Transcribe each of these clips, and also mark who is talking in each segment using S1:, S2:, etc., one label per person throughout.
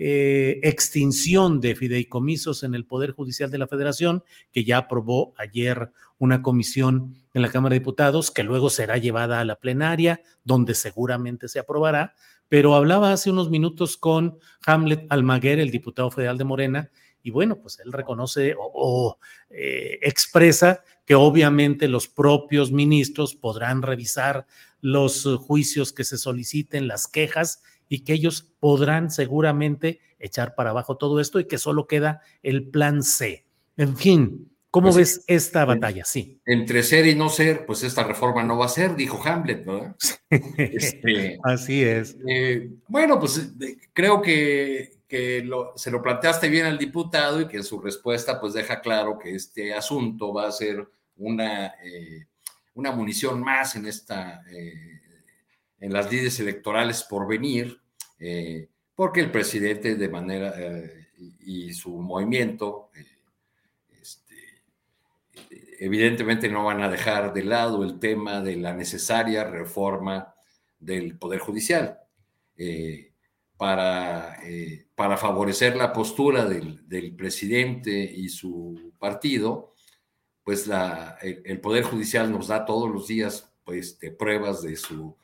S1: eh, extinción de fideicomisos en el Poder Judicial de la Federación, que ya aprobó ayer una comisión en la Cámara de Diputados, que luego será llevada a la plenaria, donde seguramente se aprobará. Pero hablaba hace unos minutos con Hamlet Almaguer, el diputado federal de Morena, y bueno, pues él reconoce o, eh, expresa que obviamente los propios ministros podrán revisar los juicios que se soliciten, las quejas, y que ellos podrán seguramente echar para abajo todo esto y que solo queda el plan C. En fin, ¿cómo
S2: Pues,
S1: ves esta batalla? Sí.
S2: Entre ser y no ser, pues esta reforma no va a ser, dijo Hamlet, ¿verdad? Este,
S1: Así es.
S2: eh, bueno, pues eh, creo que, que lo- se lo planteaste bien al diputado y que en su respuesta pues deja claro que este asunto va a ser una, eh, una munición más en esta, eh, en las lides electorales por venir, eh, porque el presidente de manera eh, y, su movimiento eh, este, evidentemente no van a dejar de lado el tema de la necesaria reforma del Poder Judicial para, para favorecer la postura del, del presidente y su partido, pues el, Poder Judicial nos da todos los días pues, pruebas de su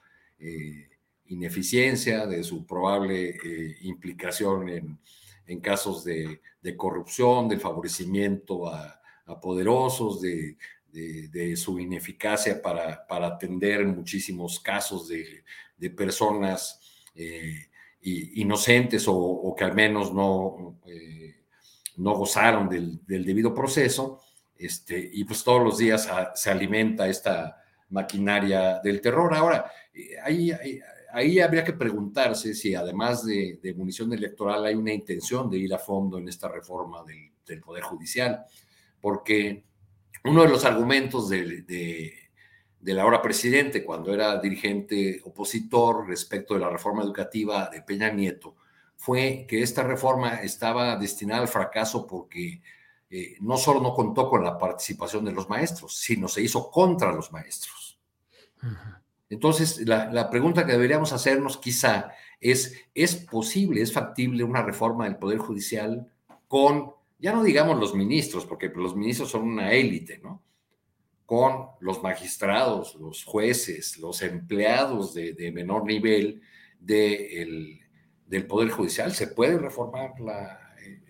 S2: eh, ineficiencia, de su probable eh, implicación en, en casos de, de corrupción, del favorecimiento a, poderosos, de, de, de, su ineficacia para, para atender muchísimos casos de, de personas eh, inocentes o, que al menos no, no gozaron del, debido proceso. Este, y pues todos los días a, se alimenta esta maquinaria del terror. Ahora, eh, ahí, ahí, habría que preguntarse si además de, munición electoral hay una intención de ir a fondo en esta reforma del, del Poder Judicial, porque uno de los argumentos de, del ahora presidente, cuando era dirigente opositor respecto de la reforma educativa de Peña Nieto, fue que esta reforma estaba destinada al fracaso porque eh, no solo no contó con la participación de los maestros, sino se hizo contra los maestros. Uh -huh. Entonces, la, la, pregunta que deberíamos hacernos quizá es, ¿es posible, es factible una reforma del Poder Judicial con, ya no digamos los ministros, porque los ministros son una élite, ¿no? con los magistrados, los jueces, los empleados de, menor nivel del Poder Judicial. Se puede reformar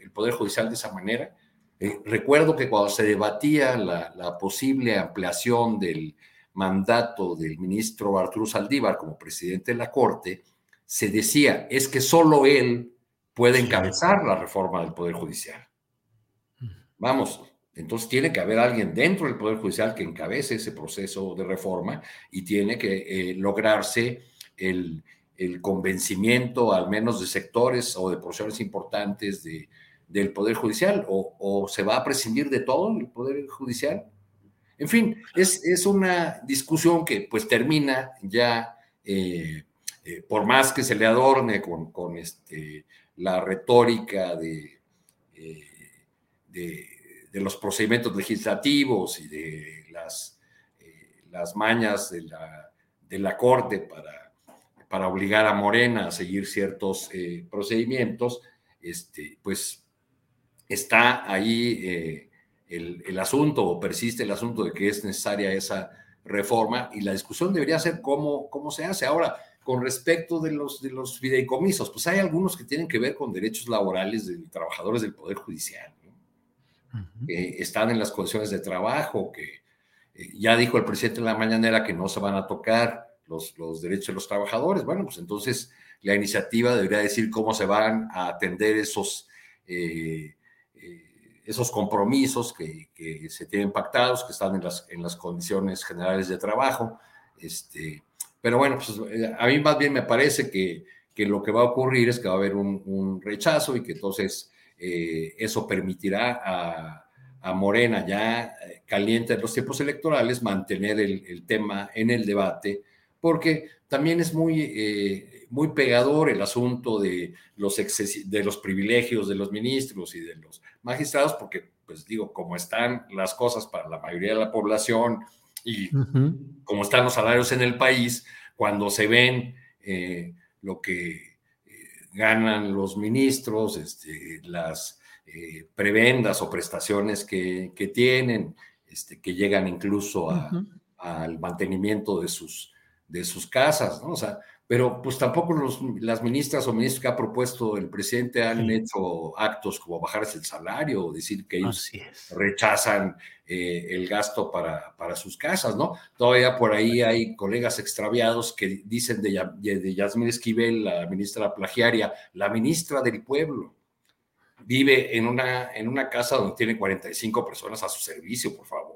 S2: el Poder Judicial de esa manera. Eh, recuerdo que cuando se debatía la, posible ampliación del mandato del ministro Arturo Saldívar como presidente de la Corte, se decía, es que solo él puede encabezar la reforma del Poder Judicial. Vamos, entonces tiene que haber alguien dentro del Poder Judicial que encabece ese proceso de reforma y tiene que eh, lograrse el, convencimiento al menos de sectores o de porciones importantes de, del Poder Judicial o, se va a prescindir de todo el Poder Judicial. En fin, es, una discusión que pues termina ya, eh, eh, por más que se le adorne con, este, la retórica de, de de los procedimientos legislativos y de las, eh, las mañas de la, de la Corte para, para obligar a Morena a seguir ciertos eh, procedimientos, este, pues está ahí eh, el, el, asunto o persiste el asunto de que es necesaria esa reforma y la discusión debería ser cómo, cómo se hace. Ahora, con respecto de los, de los fideicomisos, pues hay algunos que tienen que ver con derechos laborales de trabajadores del Poder Judicial que están en las condiciones de trabajo, que eh, ya dijo el presidente en la mañanera que no se van a tocar los, los derechos de los trabajadores. Bueno, pues entonces la iniciativa debería decir cómo se van a atender esos, eh, eh, esos compromisos que, se tienen pactados, que están en las, en las condiciones generales de trabajo. Este, pero bueno, pues a mí más bien me parece que, que lo que va a ocurrir es que va a haber un, rechazo y que entonces eh, eso permitirá a, Morena, ya eh, caliente en los tiempos electorales, mantener el, tema en el debate, porque también es muy, eh, muy pegador el asunto de los, de los privilegios de los ministros y de los magistrados, porque, pues digo, como están las cosas para la mayoría de la población y como están los salarios en el país, cuando se ven lo que ganan los ministros, este, las eh, prebendas o prestaciones que, tienen, este, que llegan incluso al mantenimiento de sus, de sus casas, ¿no? O sea, pero pues tampoco los, las ministras o ministros que ha propuesto el presidente han hecho actos como bajarse el salario o decir que ellos rechazan eh, el gasto para, para sus casas, ¿no? Todavía por ahí hay colegas extraviados que dicen de, de Yasmín Esquivel, la ministra plagiaria, la ministra del pueblo. Vive en una, en una casa donde tiene 45 personas a su servicio, por favor.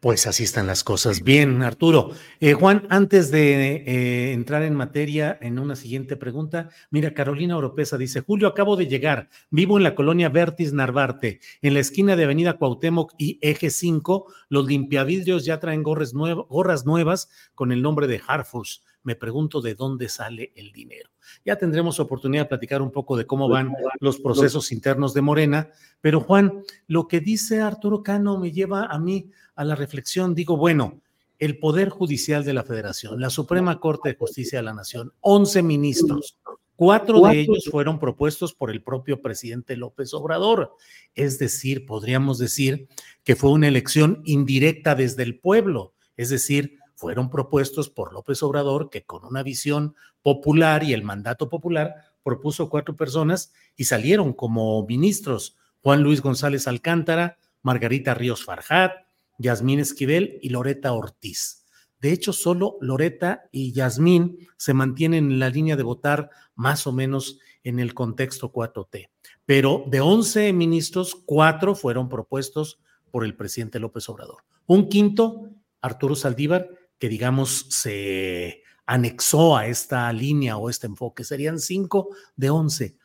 S1: Pues así están las cosas. Bien, Arturo. Eh, Juan, antes de eh, entrar en materia en una siguiente pregunta, mira, Carolina Oropesa dice, Julio, acabo de llegar, vivo en la colonia Vertis Narvarte, en la esquina de Avenida Cuauhtémoc y Eje 5, los limpiavidrios ya traen gorras, gorras nuevas con el nombre de Harfus. Me pregunto de dónde sale el dinero. Ya tendremos oportunidad de platicar un poco de cómo van los procesos internos de Morena, pero Juan, lo que dice Arturo Cano me lleva a mí a la reflexión, digo, bueno, el Poder Judicial de la Federación, la Suprema Corte de Justicia de la Nación, 11 ministros, cuatro de ellos fueron propuestos por el propio presidente López Obrador. Es decir, podríamos decir que fue una elección indirecta desde el pueblo, es decir, fueron propuestos por López Obrador, que con una visión popular y el mandato popular propuso cuatro personas y salieron como ministros Juan Luis González Alcántara, Margarita Ríos Farjat, Yasmín Esquivel y Loreta Ortiz. De hecho, solo Loreta y Yasmín se mantienen en la línea de votar más o menos en el contexto 4T. Pero de 11 ministros, cuatro fueron propuestos por el presidente López Obrador. Un quinto, Arturo Saldívar, que digamos se anexó a esta línea o este enfoque. Serían cinco de 11.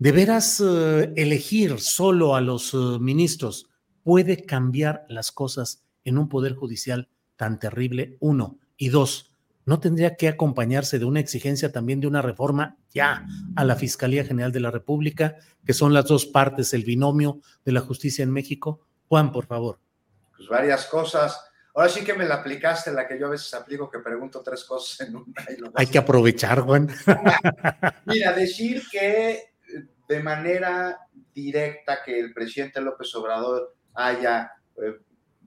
S1: ¿De veras eh, elegir solo a los eh, ministros puede cambiar las cosas en un poder judicial tan terrible, uno. Y dos, ¿no tendría que acompañarse de una exigencia también de una reforma ya a la Fiscalía General de la República, que son las dos partes, el binomio de la justicia en México? Juan, por favor.
S3: Pues varias cosas. Ahora sí que me la aplicaste, la que yo a veces aplico, que pregunto tres cosas en una.
S1: Hay que aprovechar, Juan.
S3: Mira, decir que de manera directa que el presidente López Obrador haya eh,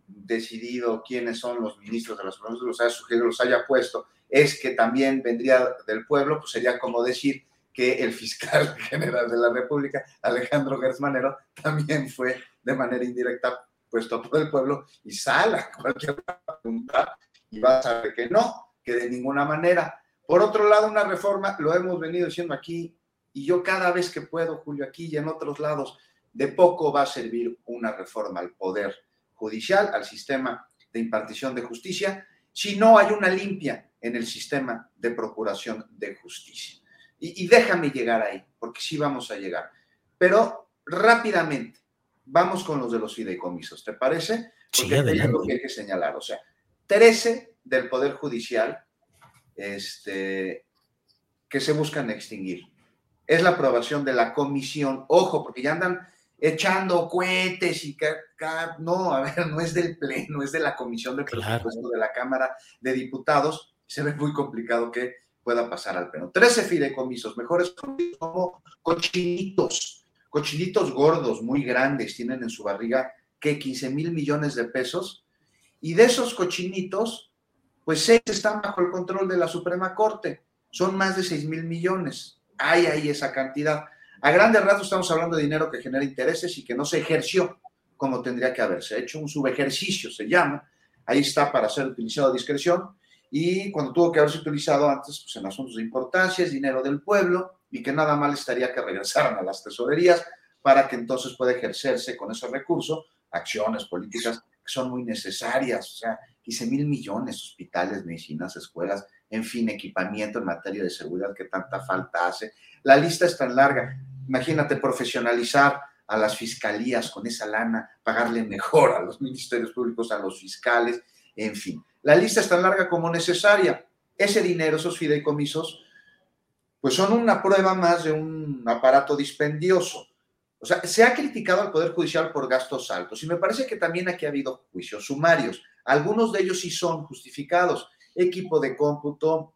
S3: decidido quiénes son los ministros de las Suprema los haya sugerido, los haya puesto, es que también vendría del pueblo, pues sería como decir que el fiscal general de la República, Alejandro Gersmanero, también fue de manera indirecta puesto por el pueblo y sala cualquier pregunta y va a saber que no, que de ninguna manera. Por otro lado, una reforma, lo hemos venido diciendo aquí, y yo cada vez que puedo, Julio, aquí y en otros lados, de poco va a servir una reforma al poder judicial, al sistema de impartición de justicia, si no hay una limpia en el sistema de procuración de justicia. Y, déjame llegar ahí, porque sí vamos a llegar. Pero rápidamente, vamos con los de los fideicomisos, ¿te parece? Porque sí, es lo que hay que señalar. O sea, 13 del Poder Judicial este, que se buscan extinguir. Es la aprobación de la comisión. Ojo, porque ya andan echando cohetes y que, no, a ver, no es del Pleno, es de la Comisión de Presupuesto de la Cámara de Diputados. Se ve muy complicado que pueda pasar al Pleno. Trece fideicomisos, mejores como cochinitos, cochinitos gordos, muy grandes, tienen en su barriga que 15 mil millones de pesos. Y de esos cochinitos, pues seis están bajo el control de la Suprema Corte. Son más de 6 mil millones. Hay ahí esa cantidad. A grandes rasgos estamos hablando de dinero que genera intereses y que no se ejerció como tendría que haberse hecho. Un subejercicio se llama. Ahí está para ser utilizado a discreción. Y cuando tuvo que haberse utilizado antes, pues en asuntos de importancia, es dinero del pueblo y que nada mal estaría que regresaran a las tesorerías para que entonces pueda ejercerse con ese recurso acciones políticas que son muy necesarias. O sea, 15 mil millones, hospitales, medicinas, escuelas, en fin, equipamiento en materia de seguridad que tanta falta hace. La lista es tan larga. Imagínate profesionalizar a las fiscalías con esa lana, pagarle mejor a los ministerios públicos, a los fiscales, en fin. La lista es tan larga como necesaria. Ese dinero, esos fideicomisos, pues son una prueba más de un aparato dispendioso. O sea, se ha criticado al Poder Judicial por gastos altos y me parece que también aquí ha habido juicios sumarios. Algunos de ellos sí son justificados. Equipo de cómputo,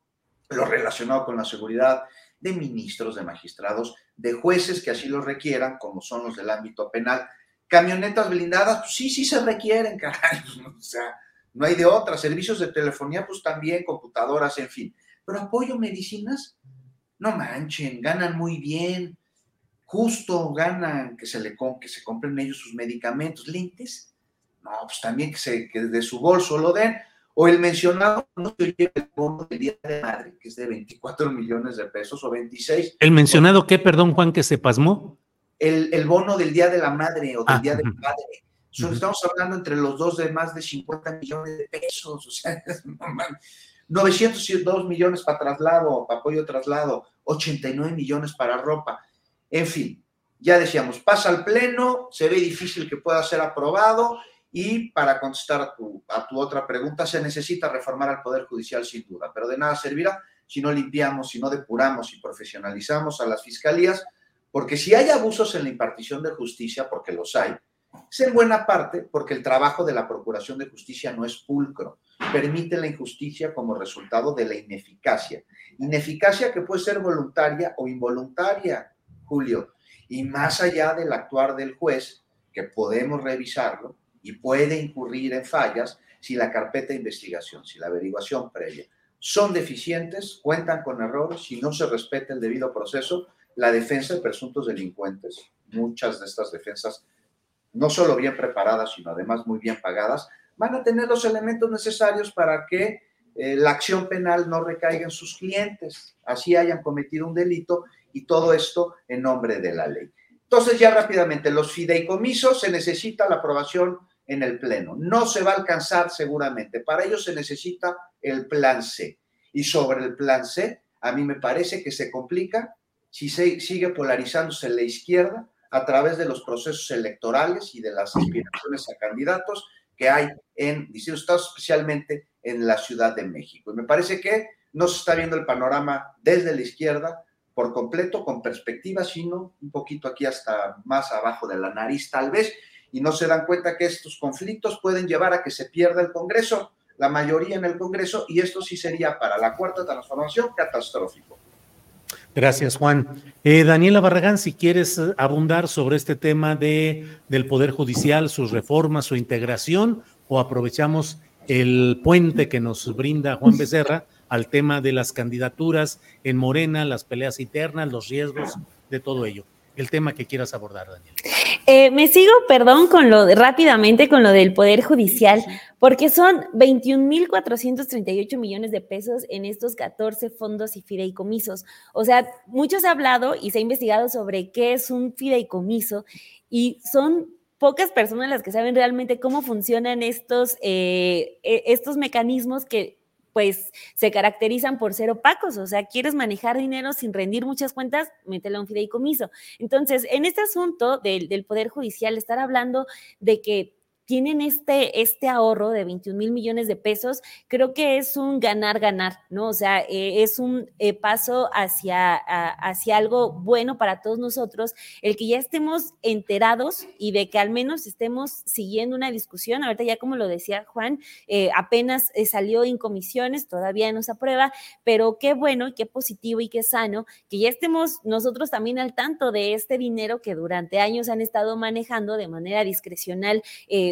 S3: lo relacionado con la seguridad, de ministros, de magistrados, de jueces que así lo requieran, como son los del ámbito penal. Camionetas blindadas, pues sí, sí se requieren, caray. O sea, no hay de otra. Servicios de telefonía, pues también, computadoras, en fin. Pero apoyo medicinas, no manchen, ganan muy bien. Justo ganan que se, le, que se compren ellos sus medicamentos. Lentes, no, pues también que, se, que de su bolso lo den o el mencionado no se lleva el bono del Día de Madre, que es de 24 millones de pesos o 26.
S1: ¿El mencionado qué, perdón, Juan, que se pasmó?
S3: El, el bono del Día de la Madre o del ah, Día de la Madre. Estamos hablando entre los dos de más de 50 millones de pesos, o sea, es normal. 902 millones para traslado, para apoyo traslado, 89 millones para ropa. En fin, ya decíamos, pasa al pleno, se ve difícil que pueda ser aprobado y para contestar a tu, a tu otra pregunta, se necesita reformar al Poder Judicial sin duda, pero de nada servirá si no limpiamos, si no depuramos y profesionalizamos a las fiscalías, porque si hay abusos en la impartición de justicia, porque los hay, es en buena parte porque el trabajo de la Procuración de Justicia no es pulcro, permite la injusticia como resultado de la ineficacia. Ineficacia que puede ser voluntaria o involuntaria, Julio, y más allá del actuar del juez, que podemos revisarlo, y puede incurrir en fallas si la carpeta de investigación, si la averiguación previa son deficientes, cuentan con errores, si no se respeta el debido proceso, la defensa de presuntos delincuentes, muchas de estas defensas no solo bien preparadas, sino además muy bien pagadas, van a tener los elementos necesarios para que eh, la acción penal no recaiga en sus clientes, así hayan cometido un delito y todo esto en nombre de la ley. Entonces, ya rápidamente, los fideicomisos se necesita la aprobación en el Pleno. No se va a alcanzar seguramente. Para ello se necesita el plan C. Y sobre el plan C, a mí me parece que se complica si se sigue polarizándose la izquierda a través de los procesos electorales y de las aspiraciones a candidatos que hay en distintos estados, especialmente en la Ciudad de México. Y me parece que no se está viendo el panorama desde la izquierda por completo, con perspectiva, sino un poquito aquí hasta más abajo de la nariz, tal vez, y no se dan cuenta que estos conflictos pueden llevar a que se pierda el Congreso, la mayoría en el Congreso, y esto sí sería para la cuarta transformación catastrófico.
S1: Gracias, Juan. Eh, Daniela Barragán, si quieres abundar sobre este tema de, del Poder Judicial, sus reformas, su integración, o aprovechamos el puente que nos brinda Juan Becerra al tema de las candidaturas en Morena, las peleas internas, los riesgos de todo ello. El tema que quieras abordar, Daniel.
S4: Eh, me sigo, perdón, con lo rápidamente con lo del Poder Judicial, porque son 21.438 millones de pesos en estos 14 fondos y fideicomisos. O sea, muchos ha hablado y se ha investigado sobre qué es un fideicomiso y son pocas personas las que saben realmente cómo funcionan estos, eh, e, estos mecanismos que pues se caracterizan por ser opacos, o sea, quieres manejar dinero sin rendir muchas cuentas, mételo a un fideicomiso. Entonces, en este asunto del, del Poder Judicial, estar hablando de que tienen este, este ahorro de 21 mil millones de pesos, creo que es un ganar-ganar, ¿no? O sea, eh, es un eh, paso hacia, hacia algo bueno para todos nosotros, el que ya estemos enterados y de que al menos estemos siguiendo una discusión. Ahorita ya como lo decía Juan, eh, apenas salió en comisiones, todavía no se aprueba, pero qué bueno y qué positivo y qué sano que ya estemos nosotros también al tanto de este dinero que durante años han estado manejando de manera discrecional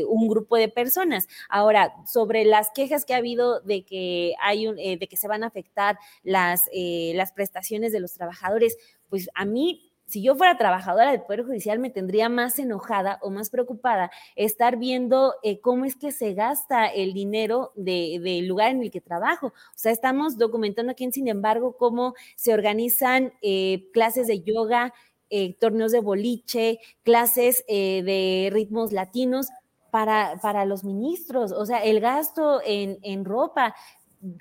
S4: un grupo de personas. Ahora, sobre las quejas que ha habido de que hay un, eh, de que se van a afectar las, eh, las prestaciones de los trabajadores, pues a mí si yo fuera trabajadora del Poder Judicial, me tendría más enojada o más preocupada estar viendo eh, cómo es que se gasta el dinero del lugar en el que trabajo. O sea, estamos documentando aquí, sin embargo, cómo se organizan clases de yoga, torneos de boliche, clases de ritmos latinos para, para los ministros, o sea, el gasto en, en ropa,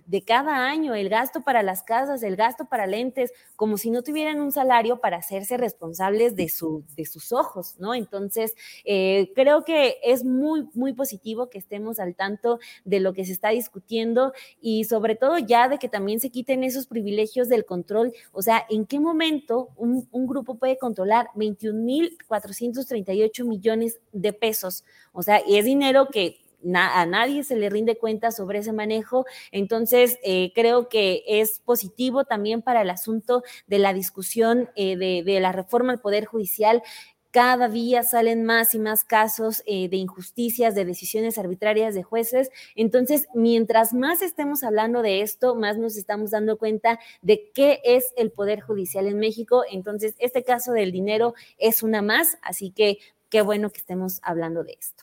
S4: de cada año, el gasto para las casas, el gasto para lentes, como si no tuvieran un salario para hacerse responsables de, su, de sus ojos, ¿no? Entonces, eh, creo que es muy, muy positivo que estemos al tanto de lo que se está discutiendo y sobre todo ya de que también se quiten esos privilegios del control, o sea, ¿en qué momento un, un grupo puede controlar 21.438 millones de pesos? O sea, y es dinero que a nadie se le rinde cuenta sobre ese manejo. Entonces, eh, creo que es positivo también para el asunto de la discusión eh, de, la reforma al Poder Judicial cada día salen más y más casos eh, de injusticias, de decisiones arbitrarias de jueces. Entonces, mientras más estemos hablando de esto, más nos estamos dando cuenta de qué es el Poder Judicial en México. Entonces, este caso del dinero es una más, así que qué bueno que estemos hablando de esto.